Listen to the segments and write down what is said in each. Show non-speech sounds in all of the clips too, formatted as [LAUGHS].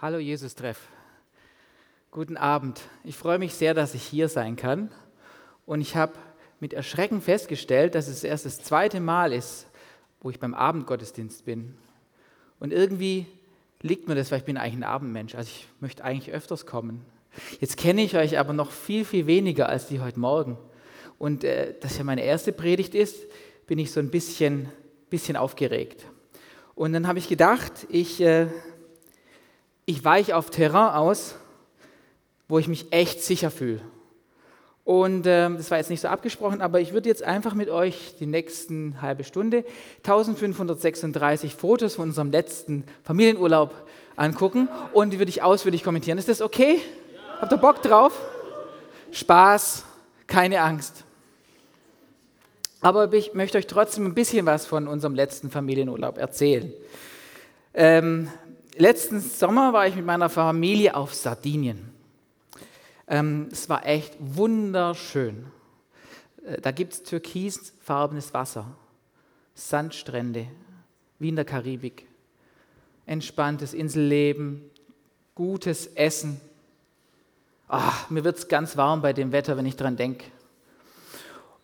Hallo Jesus-Treff. Guten Abend. Ich freue mich sehr, dass ich hier sein kann. Und ich habe mit Erschrecken festgestellt, dass es erst das zweite Mal ist, wo ich beim Abendgottesdienst bin. Und irgendwie liegt mir das, weil ich bin eigentlich ein Abendmensch. Also ich möchte eigentlich öfters kommen. Jetzt kenne ich euch aber noch viel, viel weniger als die heute Morgen. Und äh, dass ja meine erste Predigt ist, bin ich so ein bisschen, bisschen aufgeregt. Und dann habe ich gedacht, ich äh, ich weiche auf Terrain aus, wo ich mich echt sicher fühle. Und äh, das war jetzt nicht so abgesprochen, aber ich würde jetzt einfach mit euch die nächsten halbe Stunde 1536 Fotos von unserem letzten Familienurlaub angucken und die würde ich ausführlich kommentieren. Ist das okay? Habt ihr Bock drauf? Spaß, keine Angst. Aber ich möchte euch trotzdem ein bisschen was von unserem letzten Familienurlaub erzählen. Ähm, letzten Sommer war ich mit meiner Familie auf Sardinien. Ähm, es war echt wunderschön. Äh, da gibt es türkisfarbenes Wasser, Sandstrände, wie in der Karibik, entspanntes Inselleben, gutes Essen. Ach, mir wird es ganz warm bei dem Wetter, wenn ich dran denke.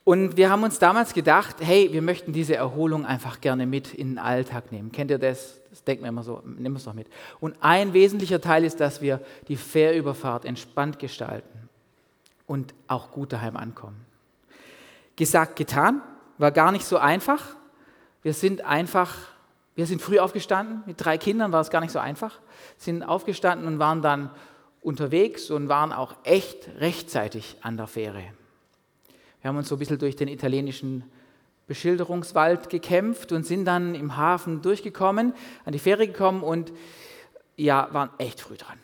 Und wir haben uns damals gedacht, hey, wir möchten diese Erholung einfach gerne mit in den Alltag nehmen. Kennt ihr das? Das denken wir immer so, wir es doch mit. Und ein wesentlicher Teil ist, dass wir die Fährüberfahrt entspannt gestalten und auch gut daheim ankommen. Gesagt, getan, war gar nicht so einfach. Wir sind einfach, wir sind früh aufgestanden, mit drei Kindern war es gar nicht so einfach, sind aufgestanden und waren dann unterwegs und waren auch echt rechtzeitig an der Fähre. Wir haben uns so ein bisschen durch den italienischen Beschilderungswald gekämpft und sind dann im Hafen durchgekommen, an die Fähre gekommen und ja, waren echt früh dran.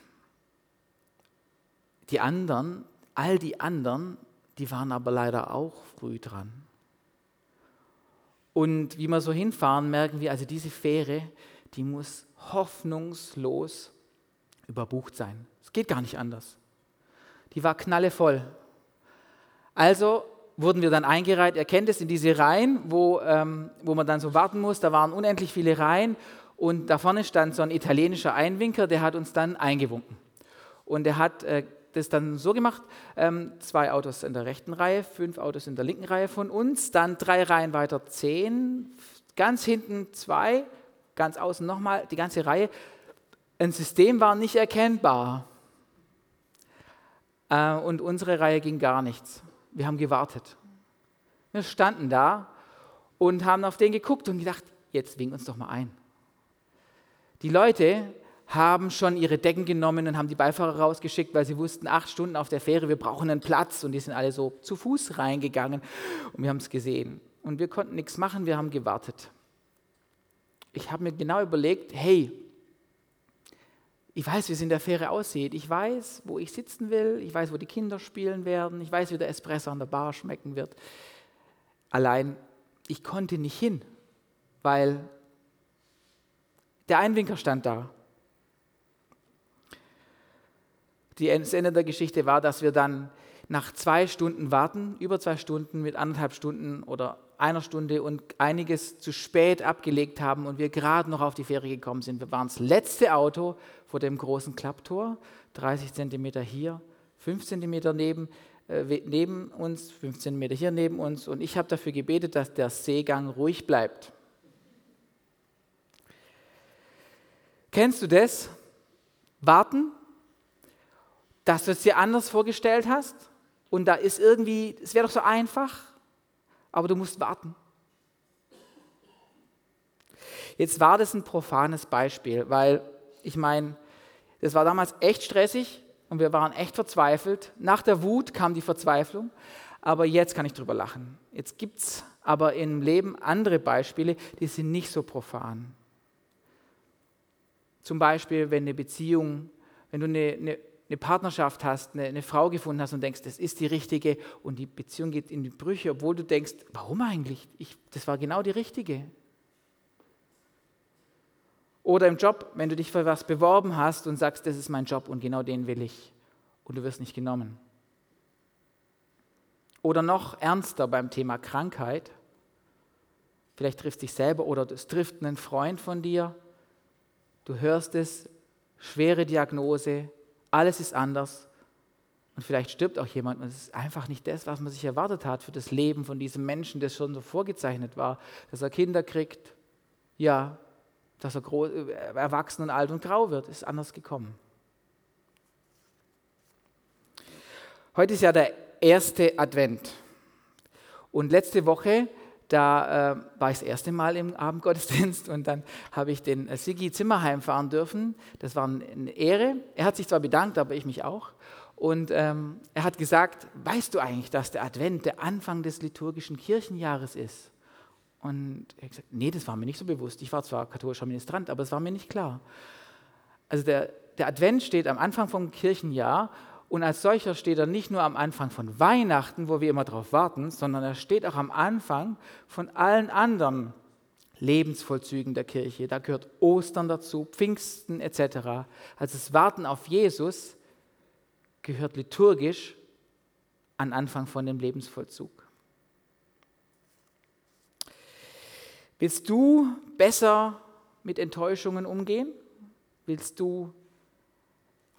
Die anderen, all die anderen, die waren aber leider auch früh dran. Und wie wir so hinfahren, merken wir, also diese Fähre, die muss hoffnungslos überbucht sein. Es geht gar nicht anders. Die war knallevoll. Also wurden wir dann eingereiht. Ihr kennt es in diese Reihen, wo, ähm, wo man dann so warten muss. Da waren unendlich viele Reihen und da vorne stand so ein italienischer Einwinker, der hat uns dann eingewunken. Und er hat äh, das dann so gemacht, ähm, zwei Autos in der rechten Reihe, fünf Autos in der linken Reihe von uns, dann drei Reihen weiter zehn, ganz hinten zwei, ganz außen nochmal die ganze Reihe. Ein System war nicht erkennbar. Äh, und unsere Reihe ging gar nichts wir haben gewartet. Wir standen da und haben auf den geguckt und gedacht, jetzt wink uns doch mal ein. Die Leute haben schon ihre Decken genommen und haben die Beifahrer rausgeschickt, weil sie wussten, acht Stunden auf der Fähre, wir brauchen einen Platz. Und die sind alle so zu Fuß reingegangen und wir haben es gesehen. Und wir konnten nichts machen, wir haben gewartet. Ich habe mir genau überlegt, hey, ich weiß, wie es in der Fähre aussieht. Ich weiß, wo ich sitzen will. Ich weiß, wo die Kinder spielen werden. Ich weiß, wie der Espresso an der Bar schmecken wird. Allein, ich konnte nicht hin, weil der Einwinker stand da. das Ende der Geschichte war, dass wir dann nach zwei Stunden Warten, über zwei Stunden mit anderthalb Stunden oder einer Stunde und einiges zu spät abgelegt haben und wir gerade noch auf die Fähre gekommen sind. Wir waren das letzte Auto vor dem großen Klapptor, 30 Zentimeter hier, 5 Zentimeter neben, äh, neben uns, 15 Zentimeter hier neben uns und ich habe dafür gebetet, dass der Seegang ruhig bleibt. Kennst du das? Warten, dass du es dir anders vorgestellt hast und da ist irgendwie, es wäre doch so einfach aber du musst warten. Jetzt war das ein profanes Beispiel, weil ich meine, das war damals echt stressig und wir waren echt verzweifelt. Nach der Wut kam die Verzweiflung, aber jetzt kann ich drüber lachen. Jetzt gibt es aber im Leben andere Beispiele, die sind nicht so profan. Zum Beispiel, wenn eine Beziehung, wenn du eine, eine eine Partnerschaft hast, eine, eine, Frau gefunden hast und denkst, das ist die richtige und die Beziehung geht in die Brüche, obwohl du denkst, warum eigentlich? Ich, das war genau die richtige. Oder im Job, wenn du dich für was beworben hast und sagst, das ist mein Job und genau den will ich und du wirst nicht genommen. Oder noch ernster beim Thema Krankheit. Vielleicht trifft dich selber oder es trifft einen Freund von dir. Du hörst es, schwere Diagnose, alles ist anders und vielleicht stirbt auch jemand und es ist einfach nicht das, was man sich erwartet hat für das Leben von diesem Menschen, das schon so vorgezeichnet war, dass er Kinder kriegt, ja, dass er groß, äh, erwachsen und alt und grau wird, ist anders gekommen. Heute ist ja der erste Advent. Und letzte Woche, da äh, war ich das erste Mal im Abendgottesdienst und dann habe ich den äh, Sigi Zimmerheim fahren dürfen. Das war eine Ehre. Er hat sich zwar bedankt, aber ich mich auch. Und ähm, er hat gesagt, weißt du eigentlich, dass der Advent der Anfang des liturgischen Kirchenjahres ist? Und er hat gesagt, nee, das war mir nicht so bewusst. Ich war zwar katholischer Ministrant, aber es war mir nicht klar. Also der, der Advent steht am Anfang vom Kirchenjahr und als solcher steht er nicht nur am Anfang von Weihnachten, wo wir immer darauf warten, sondern er steht auch am Anfang von allen anderen Lebensvollzügen der Kirche. Da gehört Ostern dazu, Pfingsten etc. Also das Warten auf Jesus gehört liturgisch an Anfang von dem Lebensvollzug. Willst du besser mit Enttäuschungen umgehen? Willst du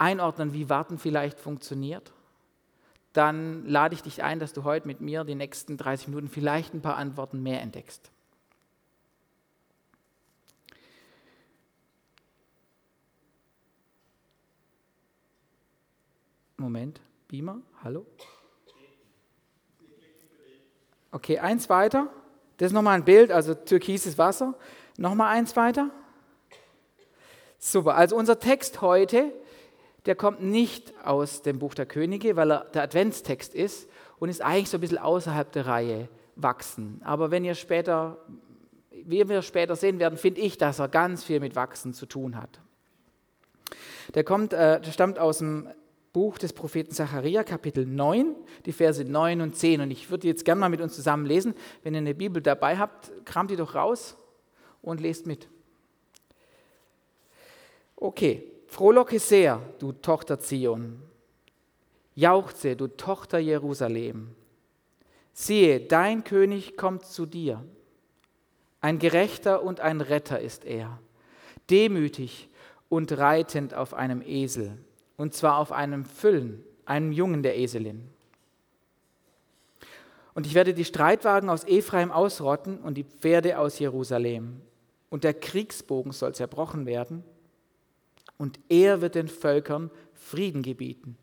einordnen, wie Warten vielleicht funktioniert, dann lade ich dich ein, dass du heute mit mir die nächsten 30 Minuten vielleicht ein paar Antworten mehr entdeckst. Moment, Beamer, hallo? Okay, eins weiter. Das ist nochmal ein Bild, also türkises Wasser. Nochmal eins weiter. Super, also unser Text heute der kommt nicht aus dem Buch der Könige, weil er der Adventstext ist und ist eigentlich so ein bisschen außerhalb der Reihe wachsen. Aber wenn ihr später, wie wir später sehen werden, finde ich, dass er ganz viel mit Wachsen zu tun hat. Der, kommt, äh, der stammt aus dem Buch des Propheten Zacharia, Kapitel 9, die Verse 9 und 10. Und ich würde jetzt gerne mal mit uns zusammen lesen. Wenn ihr eine Bibel dabei habt, kramt die doch raus und lest mit. Okay, Frohlocke sehr, du Tochter Zion. Jauchze, du Tochter Jerusalem. Siehe, dein König kommt zu dir. Ein Gerechter und ein Retter ist er, demütig und reitend auf einem Esel, und zwar auf einem Füllen, einem Jungen der Eselin. Und ich werde die Streitwagen aus Ephraim ausrotten und die Pferde aus Jerusalem. Und der Kriegsbogen soll zerbrochen werden und er wird den Völkern Frieden gebieten.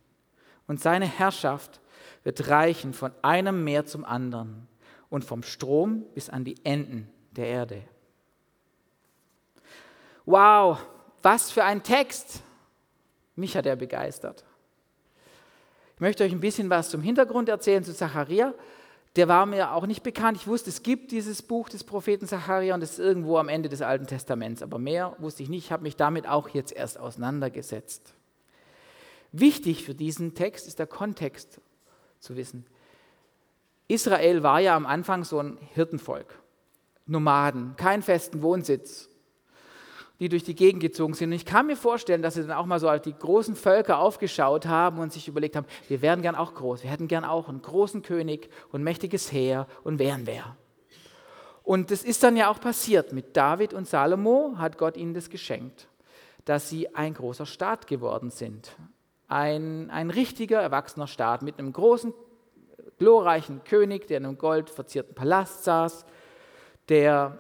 Und seine Herrschaft wird reichen von einem Meer zum anderen und vom Strom bis an die Enden der Erde. Wow, was für ein Text! Mich hat er begeistert. Ich möchte euch ein bisschen was zum Hintergrund erzählen zu Zacharia der war mir auch nicht bekannt. Ich wusste, es gibt dieses Buch des Propheten Zacharia und es ist irgendwo am Ende des Alten Testaments, aber mehr wusste ich nicht. Ich habe mich damit auch jetzt erst auseinandergesetzt. Wichtig für diesen Text ist der Kontext zu wissen. Israel war ja am Anfang so ein Hirtenvolk, Nomaden, keinen festen Wohnsitz, die durch die Gegend gezogen sind. Und ich kann mir vorstellen, dass sie dann auch mal so die großen Völker aufgeschaut haben und sich überlegt haben, wir wären gern auch groß, wir hätten gern auch einen großen König und mächtiges Heer und wären wer. Und das ist dann ja auch passiert. Mit David und Salomo hat Gott ihnen das geschenkt, dass sie ein großer Staat geworden sind. Ein, ein richtiger, erwachsener Staat mit einem großen, glorreichen König, der in einem goldverzierten Palast saß, der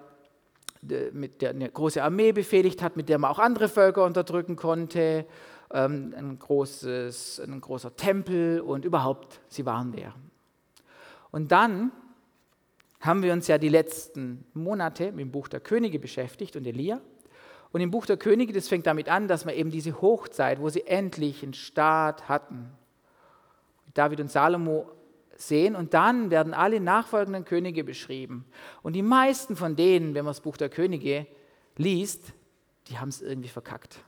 mit der eine große Armee befehligt hat, mit der man auch andere Völker unterdrücken konnte, ähm, ein, großes, ein großer Tempel und überhaupt, sie waren der. Und dann haben wir uns ja die letzten Monate mit dem Buch der Könige beschäftigt und Elia. Und im Buch der Könige, das fängt damit an, dass man eben diese Hochzeit, wo sie endlich einen Staat hatten, David und Salomo sehen und dann werden alle nachfolgenden Könige beschrieben. Und die meisten von denen, wenn man das Buch der Könige liest, die haben es irgendwie verkackt.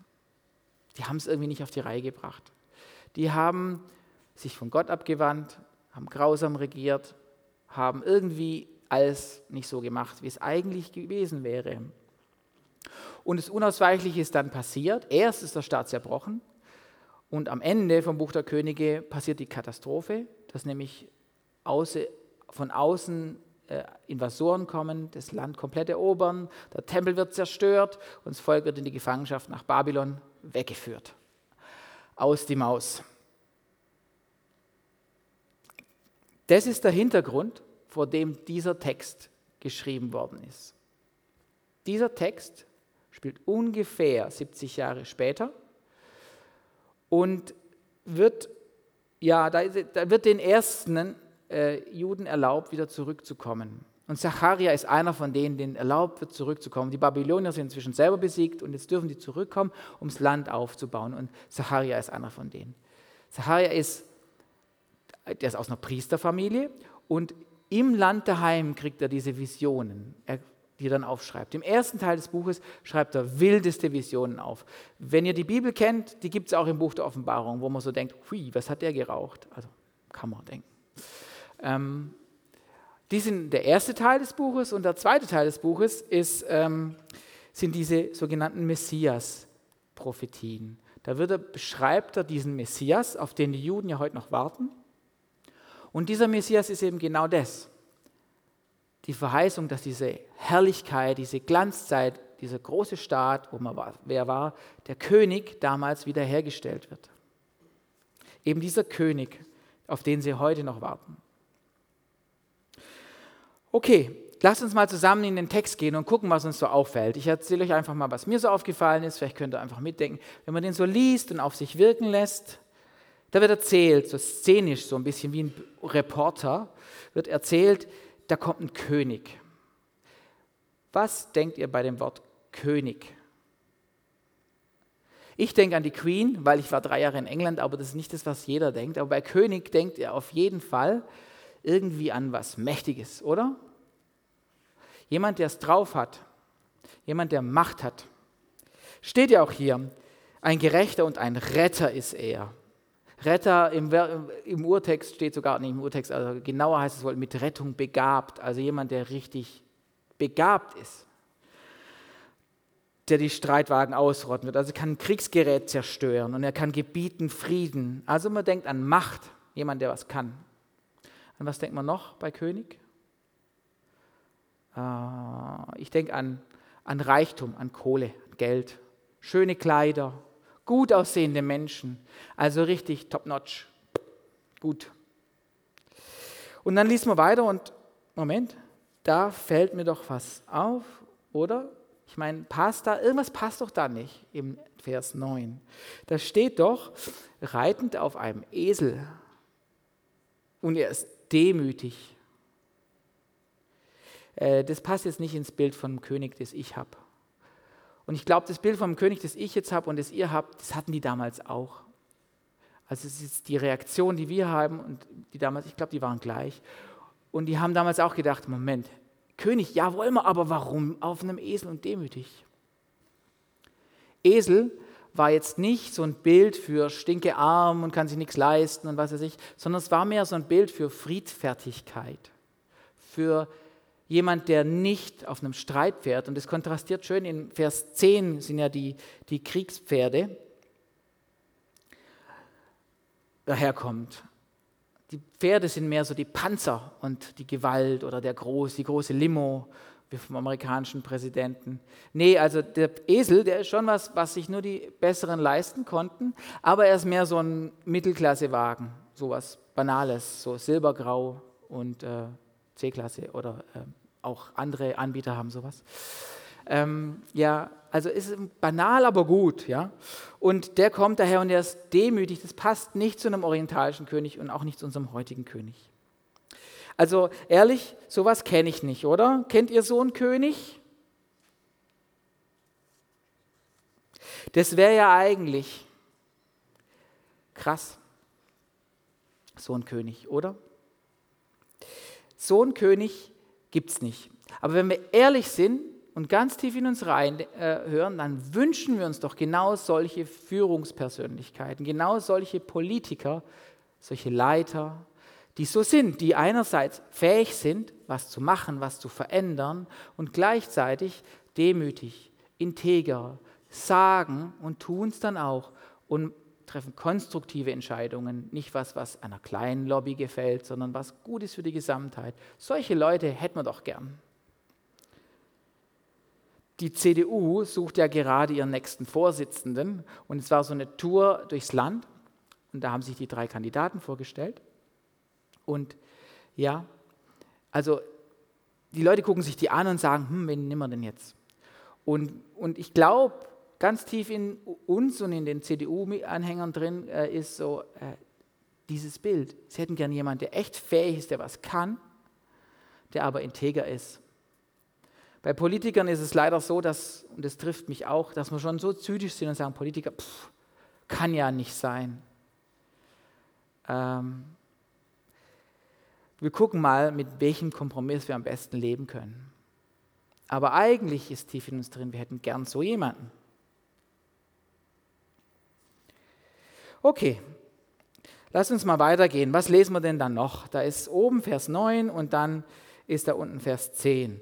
Die haben es irgendwie nicht auf die Reihe gebracht. Die haben sich von Gott abgewandt, haben grausam regiert, haben irgendwie alles nicht so gemacht, wie es eigentlich gewesen wäre. Und das Unausweichliche ist dann passiert. Erst ist der Staat zerbrochen und am Ende vom Buch der Könige passiert die Katastrophe, dass nämlich von außen äh, Invasoren kommen, das Land komplett erobern, der Tempel wird zerstört und das Volk wird in die Gefangenschaft nach Babylon weggeführt. Aus die Maus. Das ist der Hintergrund, vor dem dieser Text geschrieben worden ist. Dieser Text spielt ungefähr 70 Jahre später und wird, ja, da, da wird den ersten äh, Juden erlaubt, wieder zurückzukommen. Und Zacharia ist einer von denen, denen erlaubt wird, zurückzukommen. Die Babylonier sind inzwischen selber besiegt und jetzt dürfen die zurückkommen, um das Land aufzubauen. Und Zacharia ist einer von denen. Zacharia ist, der ist aus einer Priesterfamilie und im Land daheim kriegt er diese Visionen. Die er dann aufschreibt. Im ersten Teil des Buches schreibt er wildeste Visionen auf. Wenn ihr die Bibel kennt, die gibt es auch im Buch der Offenbarung, wo man so denkt, hui, was hat der geraucht? Also kann man denken. Ähm, die sind der erste Teil des Buches und der zweite Teil des Buches ist, ähm, sind diese sogenannten Messias-Prophetien. Da er, beschreibt er diesen Messias, auf den die Juden ja heute noch warten. Und dieser Messias ist eben genau das die Verheißung, dass diese Herrlichkeit, diese Glanzzeit, dieser große Staat, wo man war, wer war, der König damals wiederhergestellt wird. Eben dieser König, auf den sie heute noch warten. Okay, lasst uns mal zusammen in den Text gehen und gucken, was uns so auffällt. Ich erzähle euch einfach mal, was mir so aufgefallen ist. Vielleicht könnt ihr einfach mitdenken. Wenn man den so liest und auf sich wirken lässt, da wird erzählt, so szenisch, so ein bisschen wie ein Reporter, wird erzählt, da kommt ein König. Was denkt ihr bei dem Wort König? Ich denke an die Queen, weil ich war drei Jahre in England, aber das ist nicht das, was jeder denkt. Aber bei König denkt ihr auf jeden Fall irgendwie an was Mächtiges, oder? Jemand, der es drauf hat. Jemand, der Macht hat. Steht ja auch hier, ein Gerechter und ein Retter ist er. Retter im, im, Urtext steht sogar nicht im Urtext, also genauer heißt es wohl mit Rettung begabt, also jemand, der richtig begabt ist, der die Streitwagen ausrotten wird, also kann ein Kriegsgerät zerstören und er kann gebieten Frieden. Also man denkt an Macht, jemand, der was kann. An was denkt man noch bei König? Äh, ich denke an, an Reichtum, an Kohle, Geld, schöne Kleider, gut aussehende Menschen. Also richtig top-notch. Gut. Und dann liest man weiter und, Moment, da fällt mir doch was auf, oder? Ich meine, passt da, irgendwas passt doch da nicht im Vers 9. Da steht doch, reitend auf einem Esel. Und er ist demütig. Äh, das passt jetzt nicht ins Bild vom König, das ich habe. Und ich glaube, das Bild vom König, das ich jetzt habe und das ihr habt, das hatten die damals auch. Also es ist die Reaktion, die wir haben und die damals, ich glaube, die waren gleich. Und die haben damals auch gedacht, Moment, König, ja wollen wir, aber warum auf einem Esel und demütig? Esel war jetzt nicht so ein Bild für stinke arm und kann sich nichts leisten und was weiß ich, sondern es war mehr so ein Bild für Friedfertigkeit, für jemand, der nicht auf einem Streitpferd, und das kontrastiert schön, in Vers 10 sind ja die, die Kriegspferde, daherkommt. Die Pferde sind mehr so die Panzer und die Gewalt oder der groß, die große Limo wie vom amerikanischen Präsidenten. Nee, also der Esel, der ist schon was, was sich nur die Besseren leisten konnten, aber er ist mehr so ein Mittelklassewagen, so was Banales, so silbergrau und äh, C-Klasse oder äh, auch andere Anbieter haben sowas. Ähm, ja, also ist banal, aber gut, ja. Und der kommt daher und er ist demütig. Das passt nicht zu einem orientalischen König und auch nicht zu unserem heutigen König. Also ehrlich, sowas kenne ich nicht, oder? Kennt ihr so einen König? Das wäre ja eigentlich krass. So ein König, oder? So ein König gibt es nicht. Aber wenn wir ehrlich sind und ganz tief in uns rein äh, dann wünschen wir uns doch genau solche Führungspersönlichkeiten, genau solche Politiker, solche Leiter, die so sind, die einerseits fähig sind, was zu machen, was zu verändern und gleichzeitig demütig, integer, sagen und tun es dann auch und treffen konstruktive Entscheidungen, nicht was, was einer kleinen Lobby gefällt, sondern was gut ist für die Gesamtheit. Solche Leute hätten wir doch gern. Die CDU sucht ja gerade ihren nächsten Vorsitzenden und es war so eine Tour durchs Land und da haben sich die drei Kandidaten vorgestellt. Und ja, also die Leute gucken sich die an und sagen, hm, wen nehmen wir denn jetzt? Und, und ich glaube, ganz tief in uns und in den CDU-Anhängern drin äh, ist so äh, dieses Bild. Sie hätten gerne jemanden, der echt fähig ist, der was kann, der aber integer ist. Bei Politikern ist es leider so, dass, und das trifft mich auch, dass wir schon so zynisch sind und sagen, Politiker, pff, kann ja nicht sein. Ähm, wir gucken mal, mit welchem Kompromiss wir am besten leben können. Aber eigentlich ist tief in uns drin, wir hätten gern so jemanden. Okay, lass uns mal weitergehen. Was lesen wir denn dann noch? Da ist oben Vers 9 und dann ist da unten Vers 10.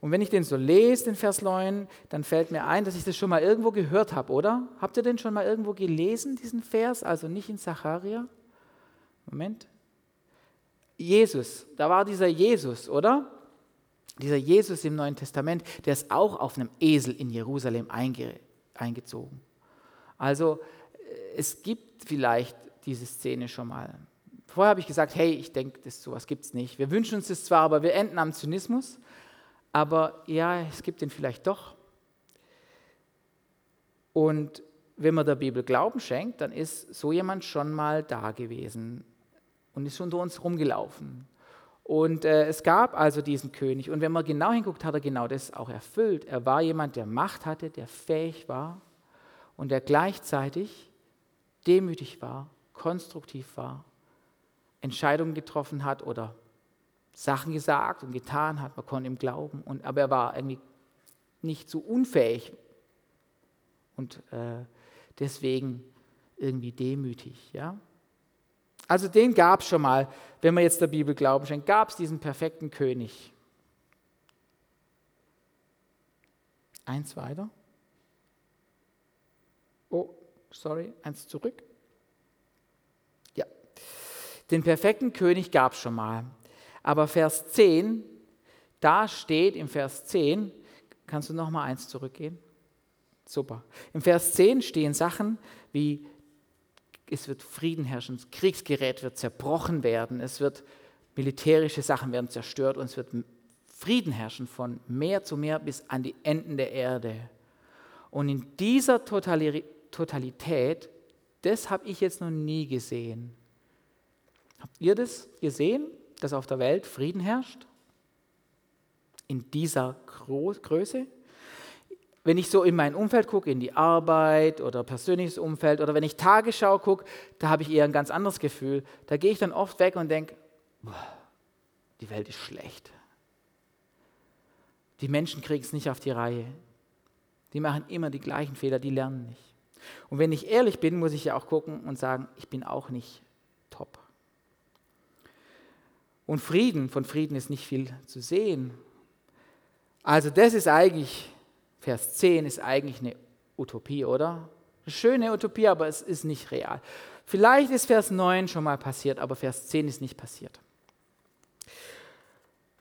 Und wenn ich den so lese, den Vers 9, dann fällt mir ein, dass ich das schon mal irgendwo gehört habe, oder? Habt ihr den schon mal irgendwo gelesen, diesen Vers? Also nicht in Zacharia? Moment. Jesus, da war dieser Jesus, oder? Dieser Jesus im Neuen Testament, der ist auch auf einem Esel in Jerusalem einge, eingezogen. Also es gibt vielleicht diese Szene schon mal. Vorher habe ich gesagt, hey, ich denke, das sowas gibt es nicht. Wir wünschen uns das zwar, aber wir enden am Zynismus. Aber ja, es gibt ihn vielleicht doch. Und wenn man der Bibel Glauben schenkt, dann ist so jemand schon mal da gewesen und ist unter uns rumgelaufen. Und äh, es gab also diesen König. Und wenn man genau hinguckt, hat er genau das auch erfüllt. Er war jemand, der Macht hatte, der fähig war und der gleichzeitig demütig war, konstruktiv war, Entscheidungen getroffen hat oder Sachen gesagt und getan hat. Man konnte ihm glauben. Und, aber er war irgendwie nicht so unfähig und äh, deswegen irgendwie demütig. Ja? Also den gab es schon mal, wenn wir jetzt der Bibel glauben schenken, gab es diesen perfekten König. Eins weiter. Oh, sorry, eins zurück. Ja, den perfekten König gab es schon mal. Aber Vers 10, da steht im Vers 10, kannst du noch mal eins zurückgehen? Super. Im Vers 10 stehen Sachen wie es wird Frieden herrschen, das Kriegsgerät wird zerbrochen werden, es wird militärische Sachen werden zerstört und es wird Frieden herrschen von Meer zu Meer bis an die Enden der Erde. Und in dieser Totalität, das habe ich jetzt noch nie gesehen. Habt ihr das gesehen, dass auf der Welt Frieden herrscht? In dieser Größe? Wenn ich so in mein Umfeld gucke, in die Arbeit oder persönliches Umfeld oder wenn ich Tagesschau gucke, da habe ich eher ein ganz anderes Gefühl. Da gehe ich dann oft weg und denke, die Welt ist schlecht. Die Menschen kriegen es nicht auf die Reihe. Die machen immer die gleichen Fehler, die lernen nicht. Und wenn ich ehrlich bin, muss ich ja auch gucken und sagen, ich bin auch nicht top. Und Frieden, von Frieden ist nicht viel zu sehen. Also das ist eigentlich Vers 10 ist eigentlich eine Utopie, oder? Eine schöne Utopie, aber es ist nicht real. Vielleicht ist Vers 9 schon mal passiert, aber Vers 10 ist nicht passiert.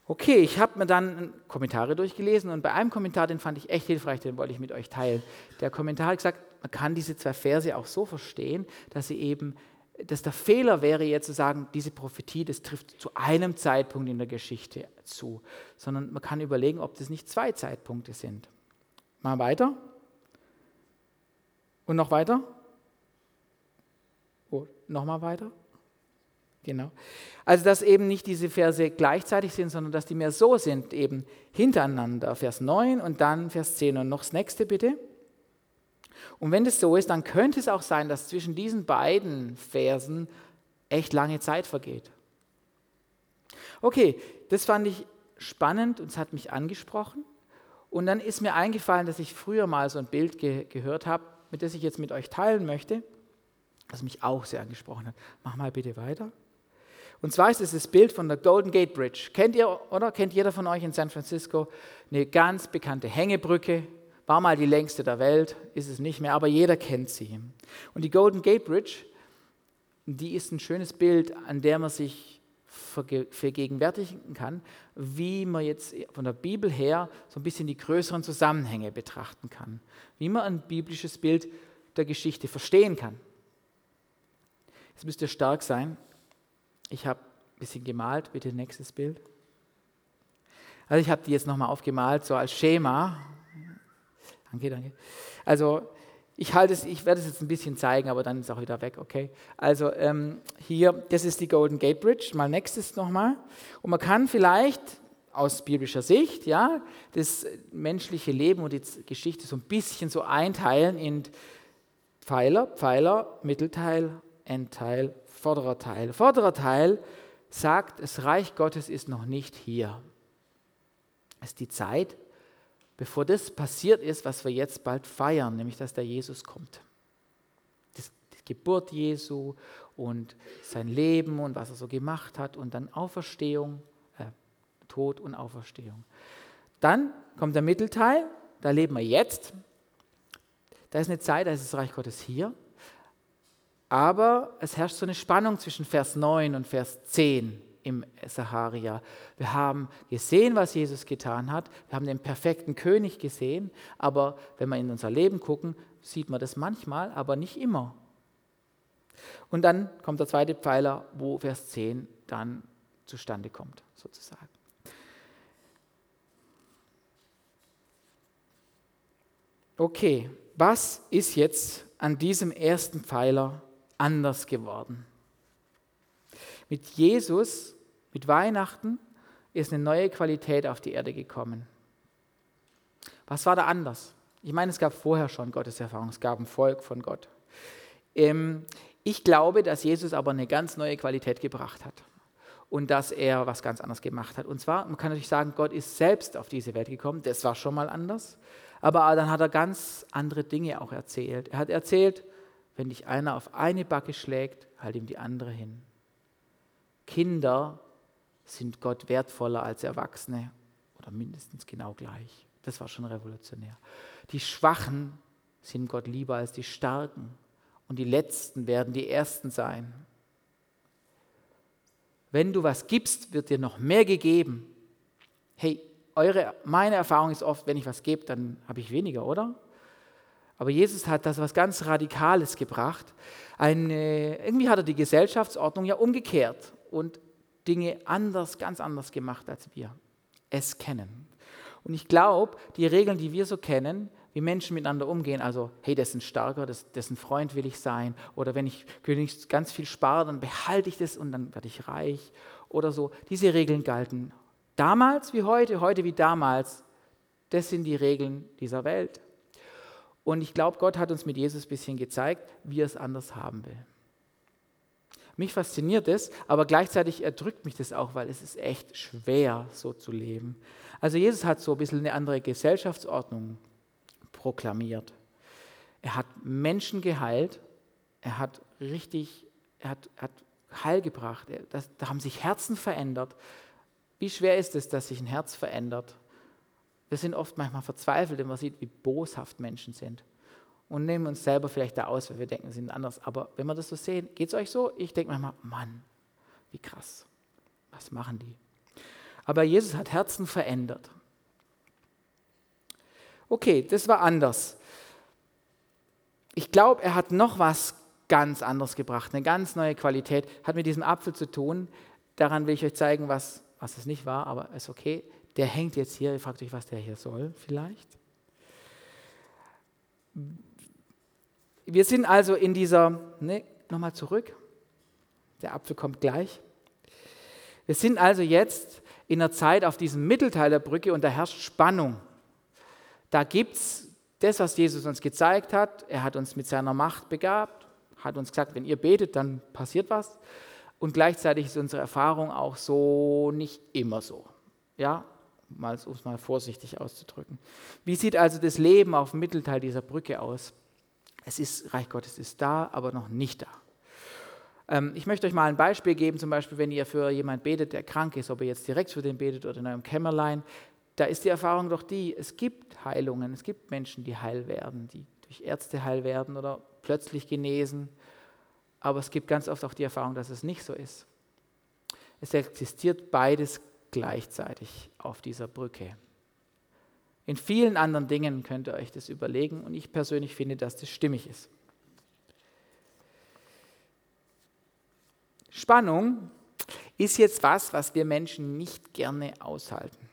Okay, ich habe mir dann Kommentare durchgelesen und bei einem Kommentar, den fand ich echt hilfreich, den wollte ich mit euch teilen. Der Kommentar hat gesagt, man kann diese zwei Verse auch so verstehen, dass sie eben, dass der Fehler wäre jetzt zu sagen, diese Prophetie, das trifft zu einem Zeitpunkt in der Geschichte zu, sondern man kann überlegen, ob das nicht zwei Zeitpunkte sind. Mal weiter. Und noch weiter. Oh, Nochmal weiter. Genau. Also, dass eben nicht diese Verse gleichzeitig sind, sondern dass die mehr so sind, eben hintereinander. Vers 9 und dann Vers 10. Und noch das nächste bitte. Und wenn das so ist, dann könnte es auch sein, dass zwischen diesen beiden Versen echt lange Zeit vergeht. Okay, das fand ich spannend und es hat mich angesprochen. Und dann ist mir eingefallen, dass ich früher mal so ein Bild ge gehört habe, mit das ich jetzt mit euch teilen möchte, das mich auch sehr angesprochen hat. Mach mal bitte weiter. Und zwar ist es das Bild von der Golden Gate Bridge. Kennt ihr, oder? Kennt jeder von euch in San Francisco? Eine ganz bekannte Hängebrücke. war mal die längste der Welt, ist es nicht mehr, aber jeder kennt sie. Und die Golden Gate Bridge, die ist ein schönes Bild, an der man sich vergegenwärtigen kann, wie man jetzt von der Bibel her so ein bisschen die größeren Zusammenhänge betrachten kann, wie man ein biblisches Bild der Geschichte verstehen kann. Jetzt müsst ihr stark sein. Ich habe ein bisschen gemalt, bitte nächstes Bild. Also ich habe die jetzt nochmal aufgemalt, so als Schema. Danke, danke. Also ich halte es, ich werde es jetzt ein bisschen zeigen, aber dann ist es auch wieder weg, okay? Also ähm, hier, das ist die Golden Gate Bridge, mal nächstes nochmal. Und man kann vielleicht aus biblischer Sicht, ja, das menschliche Leben und die Geschichte so ein bisschen so einteilen in Pfeiler, Pfeiler, Mittelteil, Endteil, vorderer Teil. Vorderer Teil sagt, das Reich Gottes ist noch nicht hier. Es ist die Zeit, bevor das passiert ist, was wir jetzt bald feiern, nämlich dass der Jesus kommt. Die Geburt Jesu und sein Leben und was er so gemacht hat und dann Auferstehung, äh, Tod und Auferstehung. Dann kommt der Mittelteil, da leben wir jetzt. Da ist eine Zeit, da ist das Reich Gottes hier. Aber es herrscht so eine Spannung zwischen Vers 9 und Vers 10 im Saharia. Wir haben gesehen, was Jesus getan hat. Wir haben den perfekten König gesehen. Aber wenn wir in unser Leben gucken, sieht man das manchmal, aber nicht immer. Und dann kommt der zweite Pfeiler, wo Vers 10 dann zustande kommt, sozusagen. Okay, was ist jetzt an diesem ersten Pfeiler anders geworden? Mit Jesus mit Weihnachten ist eine neue Qualität auf die Erde gekommen. Was war da anders? Ich meine, es gab vorher schon Gotteserfahrung, es gab ein Volk von Gott. Ähm, ich glaube, dass Jesus aber eine ganz neue Qualität gebracht hat und dass er was ganz anderes gemacht hat. Und zwar, man kann natürlich sagen, Gott ist selbst auf diese Welt gekommen, das war schon mal anders, aber dann hat er ganz andere Dinge auch erzählt. Er hat erzählt, wenn dich einer auf eine Backe schlägt, halt ihm die andere hin. Kinder sind Gott wertvoller als Erwachsene oder mindestens genau gleich. Das war schon revolutionär. Die Schwachen sind Gott lieber als die Starken und die Letzten werden die Ersten sein. Wenn du was gibst, wird dir noch mehr gegeben. Hey, eure, meine Erfahrung ist oft, wenn ich was gebe, dann habe ich weniger, oder? Aber Jesus hat das was ganz Radikales gebracht. Eine, irgendwie hat er die Gesellschaftsordnung ja umgekehrt und Dinge anders, ganz anders gemacht, als wir es kennen. Und ich glaube, die Regeln, die wir so kennen, wie Menschen miteinander umgehen, also, hey, das ist ein Starker, das, dessen Freund will ich sein, oder wenn ich ganz viel spare, dann behalte ich das und dann werde ich reich, oder so. Diese Regeln galten damals wie heute, heute wie damals. Das sind die Regeln dieser Welt. Und ich glaube, Gott hat uns mit Jesus ein bisschen gezeigt, wie er es anders haben will. Mich fasziniert es, aber gleichzeitig erdrückt mich das auch, weil es ist echt schwer, so zu leben. Also Jesus hat so ein bisschen eine andere Gesellschaftsordnung proklamiert. Er hat Menschen geheilt, er hat richtig, er hat, hat Heil gebracht, das, da haben sich Herzen verändert. Wie schwer ist es, dass sich ein Herz verändert? Wir sind oft manchmal verzweifelt, wenn man sieht, wie boshaft Menschen sind und nehmen uns selber vielleicht da aus, weil wir denken, wir sind anders. Aber wenn wir das so sehen, geht es euch so? Ich denke manchmal, Mann, wie krass. Was machen die? Aber Jesus hat Herzen verändert. Okay, das war anders. Ich glaube, er hat noch was ganz anderes gebracht, eine ganz neue Qualität, hat mit diesem Apfel zu tun. Daran will ich euch zeigen, was, was es nicht war, aber ist okay. Der hängt jetzt hier, ihr fragt euch, was der hier soll, vielleicht. Wir sind also in dieser, ne, nochmal zurück, der Apfel kommt gleich. Wir sind also jetzt in einer Zeit auf diesem Mittelteil der Brücke und da herrscht Spannung. Da gibt es das, was Jesus uns gezeigt hat. Er hat uns mit seiner Macht begabt, hat uns gesagt, wenn ihr betet, dann passiert was. Und gleichzeitig ist unsere Erfahrung auch so nicht immer so. Ja, um es mal vorsichtig auszudrücken. Wie sieht also das Leben auf dem Mittelteil dieser Brücke aus? Es ist, Reich Gottes ist da, aber noch nicht da. Ähm, ich möchte euch mal ein Beispiel geben, zum Beispiel, wenn ihr für jemanden betet, der krank ist, ob ihr jetzt direkt für den betet oder in eurem Kämmerlein. da ist die Erfahrung doch die, es gibt Heilungen, es gibt Menschen, die heil werden, die durch Ärzte heil werden oder plötzlich genesen. Aber es gibt ganz oft auch die Erfahrung, dass es nicht so ist. Es existiert beides gleichzeitig auf dieser Brücke. In vielen anderen Dingen könnt ihr euch das überlegen und ich persönlich finde, dass das stimmig ist. Spannung ist jetzt was, was wir Menschen nicht gerne aushalten.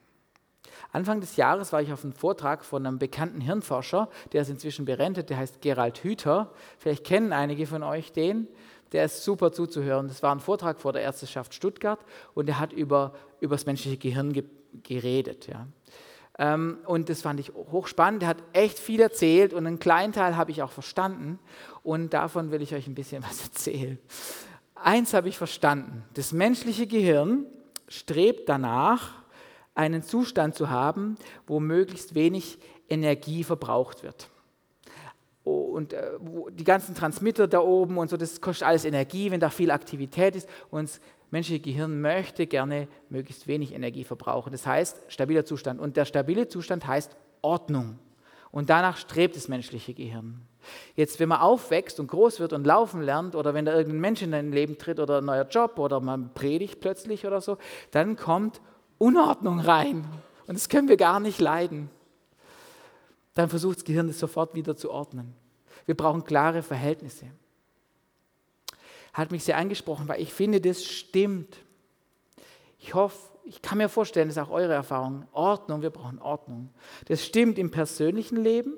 Anfang des Jahres war ich auf einem Vortrag von einem bekannten Hirnforscher, der ist inzwischen berentet, der heißt Gerald Hüther. Vielleicht kennen einige von euch den. Der ist super zuzuhören. Das war ein Vortrag vor der Ärzteschaft Stuttgart und er hat über, über das menschliche Gehirn ge geredet. Ja. Ähm, und das fand ich hochspannend. Er hat echt viel erzählt und einen kleinen Teil habe ich auch verstanden. Und davon will ich euch ein bisschen [LAUGHS] was erzählen. Eins habe ich verstanden. Das menschliche Gehirn strebt danach, einen Zustand zu haben, wo möglichst wenig Energie verbraucht wird. Und äh, die ganzen Transmitter da oben und so, das kostet alles Energie, wenn da viel Aktivität ist. Und das menschliche Gehirn möchte gerne möglichst wenig Energie verbrauchen. Das heißt, stabiler Zustand. Und der stabile Zustand heißt Ordnung. Und danach strebt das menschliche Gehirn. Jetzt, wenn man aufwächst und groß wird und laufen lernt oder wenn da irgendein Mensch in dein Leben tritt oder ein neuer Job oder man predigt plötzlich oder so, dann kommt Unordnung rein. Und das können wir gar nicht leiden. Dann versucht das Gehirn es sofort wieder zu ordnen. Wir brauchen klare Verhältnisse. Hat mich sehr angesprochen, weil ich finde, das stimmt. Ich hoffe, ich kann mir vorstellen, das ist auch eure Erfahrung. Ordnung, wir brauchen Ordnung. Das stimmt im persönlichen Leben,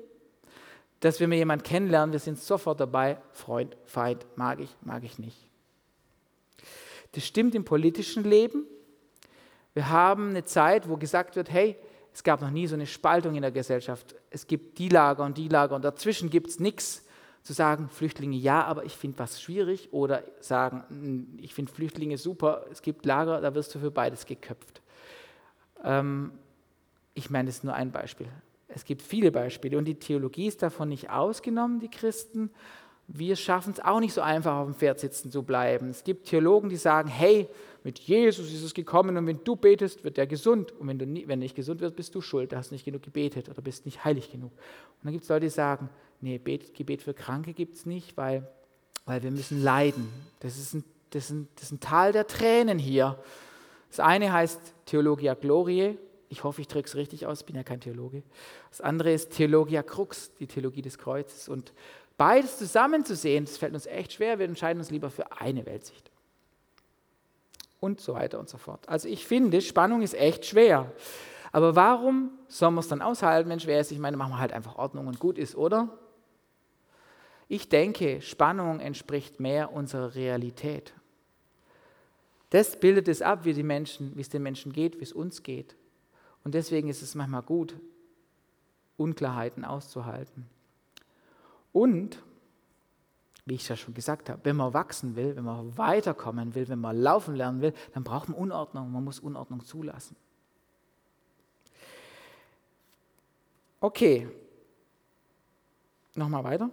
dass wir mir jemanden kennenlernen, wir sind sofort dabei, Freund, Feind, mag ich, mag ich nicht. Das stimmt im politischen Leben, wir haben eine Zeit, wo gesagt wird, hey, es gab noch nie so eine Spaltung in der Gesellschaft. Es gibt die Lager und die Lager und dazwischen gibt es nichts. Zu sagen, Flüchtlinge ja, aber ich finde was schwierig oder sagen, ich finde Flüchtlinge super, es gibt Lager, da wirst du für beides geköpft. Ähm, ich meine, das ist nur ein Beispiel. Es gibt viele Beispiele und die Theologie ist davon nicht ausgenommen, die Christen. Wir schaffen es auch nicht so einfach, auf dem Pferd sitzen zu bleiben. Es gibt Theologen, die sagen, hey, mit Jesus ist es gekommen und wenn du betest, wird er gesund. Und wenn du nie, wenn nicht gesund wirst, bist du schuld, du hast nicht genug gebetet oder bist nicht heilig genug. Und dann gibt es Leute, die sagen, nee, Gebet für Kranke gibt es nicht, weil, weil wir müssen leiden. Das ist, ein, das, ist ein, das ist ein Tal der Tränen hier. Das eine heißt Theologia Gloriae, ich hoffe, ich drücke es richtig aus, bin ja kein Theologe. Das andere ist Theologia Crux, die Theologie des Kreuzes. Und beides zusammenzusehen, das fällt uns echt schwer. Wir entscheiden uns lieber für eine Weltsicht und so weiter und so fort. Also ich finde, Spannung ist echt schwer. Aber warum soll man es dann aushalten, wenn schwer ist? Ich meine, machen wir halt einfach Ordnung und gut ist, oder? Ich denke, Spannung entspricht mehr unserer Realität. Das bildet es ab, wie, die Menschen, wie es den Menschen geht, wie es uns geht. Und deswegen ist es manchmal gut, Unklarheiten auszuhalten. Und wie ich ja schon gesagt habe, wenn man wachsen will, wenn man weiterkommen will, wenn man laufen lernen will, dann braucht man Unordnung. Man muss Unordnung zulassen. Okay, nochmal weiter.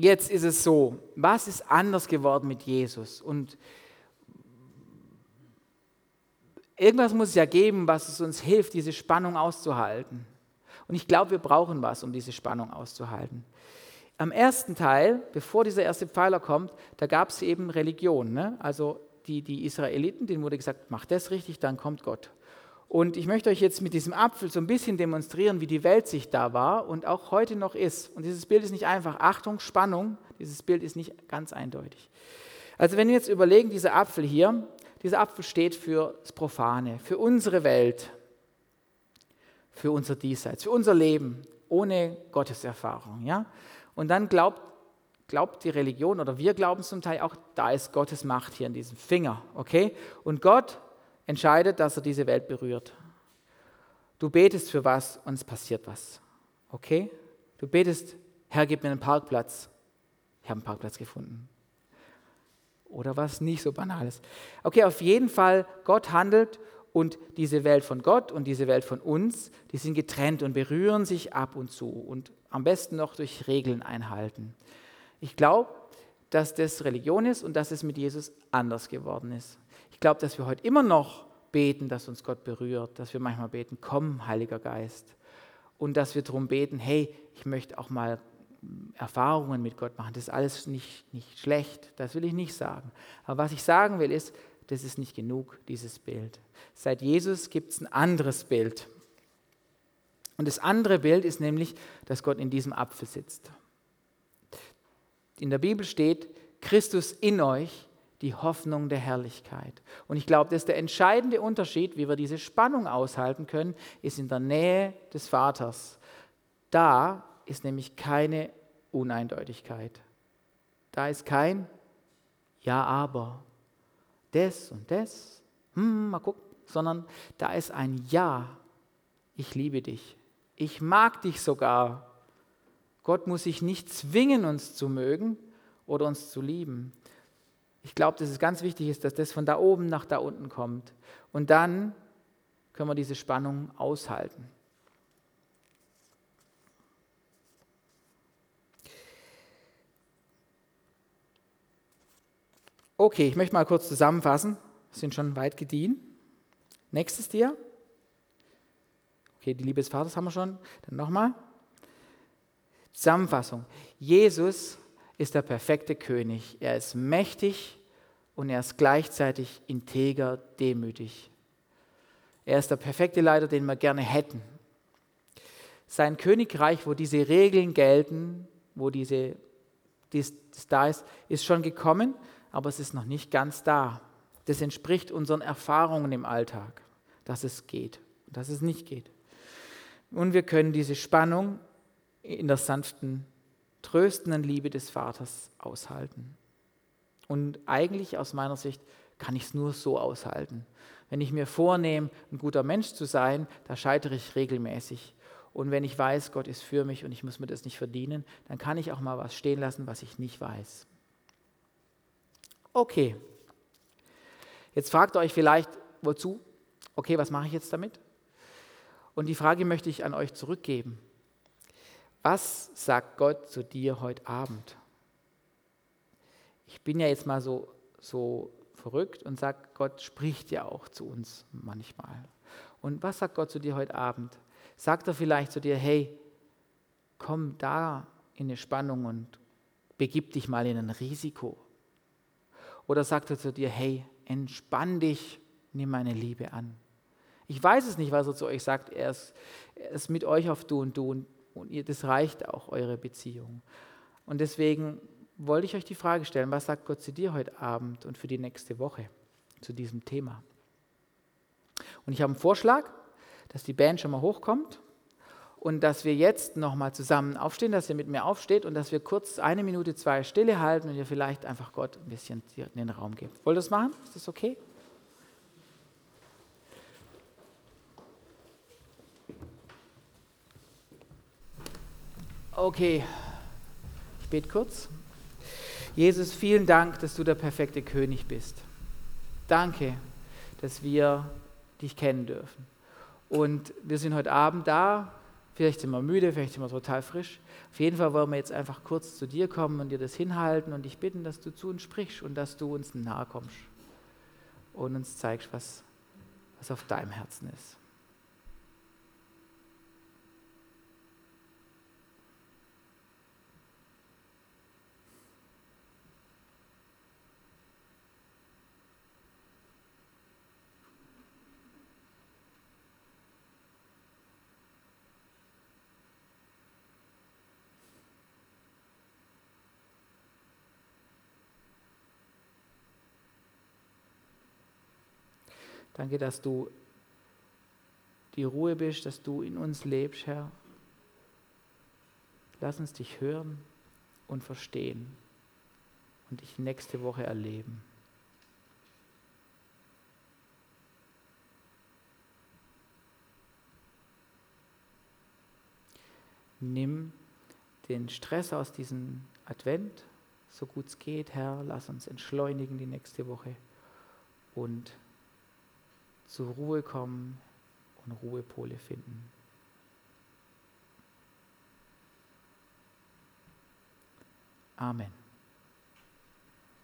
Jetzt ist es so, was ist anders geworden mit Jesus? Und irgendwas muss es ja geben, was es uns hilft, diese Spannung auszuhalten. Und ich glaube, wir brauchen was, um diese Spannung auszuhalten am ersten Teil, bevor dieser erste Pfeiler kommt, da gab es eben Religion. Ne? Also die, die Israeliten, denen wurde gesagt, mach das richtig, dann kommt Gott. Und ich möchte euch jetzt mit diesem Apfel so ein bisschen demonstrieren, wie die Weltsicht da war und auch heute noch ist. Und dieses Bild ist nicht einfach. Achtung, Spannung, dieses Bild ist nicht ganz eindeutig. Also wenn wir jetzt überlegen, dieser Apfel hier, dieser Apfel steht für das Profane, für unsere Welt, für unser Diesseits, für unser Leben ohne Gotteserfahrung. Ja? Und dann glaubt, glaubt die Religion oder wir glauben zum Teil auch, da ist Gottes Macht hier in diesem Finger. Okay? Und Gott entscheidet, dass er diese Welt berührt. Du betest für was und es passiert was. Okay? Du betest, Herr, gib mir einen Parkplatz. Ich habe einen Parkplatz gefunden. Oder was nicht so banales. Okay, auf jeden Fall, Gott handelt und diese Welt von Gott und diese Welt von uns, die sind getrennt und berühren sich ab und zu und am besten noch durch Regeln einhalten. Ich glaube, dass das Religion ist und dass es mit Jesus anders geworden ist. Ich glaube, dass wir heute immer noch beten, dass uns Gott berührt, dass wir manchmal beten, komm, Heiliger Geist. Und dass wir darum beten, hey, ich möchte auch mal Erfahrungen mit Gott machen. Das ist alles nicht, nicht schlecht, das will ich nicht sagen. Aber was ich sagen will, ist, das ist nicht genug, dieses Bild. Seit Jesus gibt es ein anderes Bild. Und das andere Bild ist nämlich, dass Gott in diesem Apfel sitzt. In der Bibel steht, Christus in euch, die Hoffnung der Herrlichkeit. Und ich glaube, dass der entscheidende Unterschied, wie wir diese Spannung aushalten können, ist in der Nähe des Vaters. Da ist nämlich keine Uneindeutigkeit. Da ist kein Ja, aber, das und das, hm, mal gucken, sondern da ist ein Ja, ich liebe dich, ich mag dich sogar. Gott muss sich nicht zwingen, uns zu mögen oder uns zu lieben. Ich glaube, dass es ganz wichtig ist, dass das von da oben nach da unten kommt. Und dann können wir diese Spannung aushalten. Okay, ich möchte mal kurz zusammenfassen. Wir sind schon weit gediehen. Nächstes Tier. Okay, die Liebe des Vaters haben wir schon. Dann nochmal. Zusammenfassung. Jesus ist der perfekte König. Er ist mächtig und er ist gleichzeitig integer, demütig. Er ist der perfekte Leiter, den wir gerne hätten. Sein Königreich, wo diese Regeln gelten, wo diese, dies, das da ist, ist schon gekommen aber es ist noch nicht ganz da. Das entspricht unseren Erfahrungen im Alltag, dass es geht und dass es nicht geht. Und wir können diese Spannung in der sanften, tröstenden Liebe des Vaters aushalten. Und eigentlich aus meiner Sicht kann ich es nur so aushalten. Wenn ich mir vornehme, ein guter Mensch zu sein, da scheitere ich regelmäßig. Und wenn ich weiß, Gott ist für mich und ich muss mir das nicht verdienen, dann kann ich auch mal was stehen lassen, was ich nicht weiß. Okay. Jetzt fragt ihr euch vielleicht, wozu? Okay, was mache ich jetzt damit? Und die Frage möchte ich an euch zurückgeben. Was sagt Gott zu dir heute Abend? Ich bin ja jetzt mal so, so verrückt und sage, Gott spricht ja auch zu uns manchmal. Und was sagt Gott zu dir heute Abend? Sagt er vielleicht zu dir, hey, komm da in eine Spannung und begib dich mal in ein Risiko. Oder sagt er zu dir, hey, entspann dich, nimm meine Liebe an. Ich weiß es nicht, was er zu euch sagt. Er ist, er ist mit euch auf Du und Du und, und ihr, das reicht auch, eure Beziehung. Und deswegen wollte ich euch die Frage stellen, was sagt Gott zu dir heute Abend und für die nächste Woche zu diesem Thema? Und ich habe einen Vorschlag, dass die Band schon mal hochkommt und dass wir jetzt nochmal zusammen aufstehen, dass ihr mit mir aufsteht und dass wir kurz eine Minute, zwei Stille halten und ihr vielleicht einfach Gott ein bisschen in den Raum gebt. Wollt ihr das machen? Ist das okay? Okay, ich bete kurz. Jesus, vielen Dank, dass du der perfekte König bist. Danke, dass wir dich kennen dürfen. Und wir sind heute Abend da, Vielleicht sind wir müde, vielleicht sind wir total frisch. Auf jeden Fall wollen wir jetzt einfach kurz zu dir kommen und dir das hinhalten und dich bitten, dass du zu uns sprichst und dass du uns nahe kommst und uns zeigst, was, was auf deinem Herzen ist. Danke, dass du die Ruhe bist, dass du in uns lebst, Herr. Lass uns dich hören und verstehen und dich nächste Woche erleben. Nimm den Stress aus diesem Advent, so gut es geht, Herr. Lass uns entschleunigen die nächste Woche und zur Ruhe kommen und Ruhepole finden. Amen.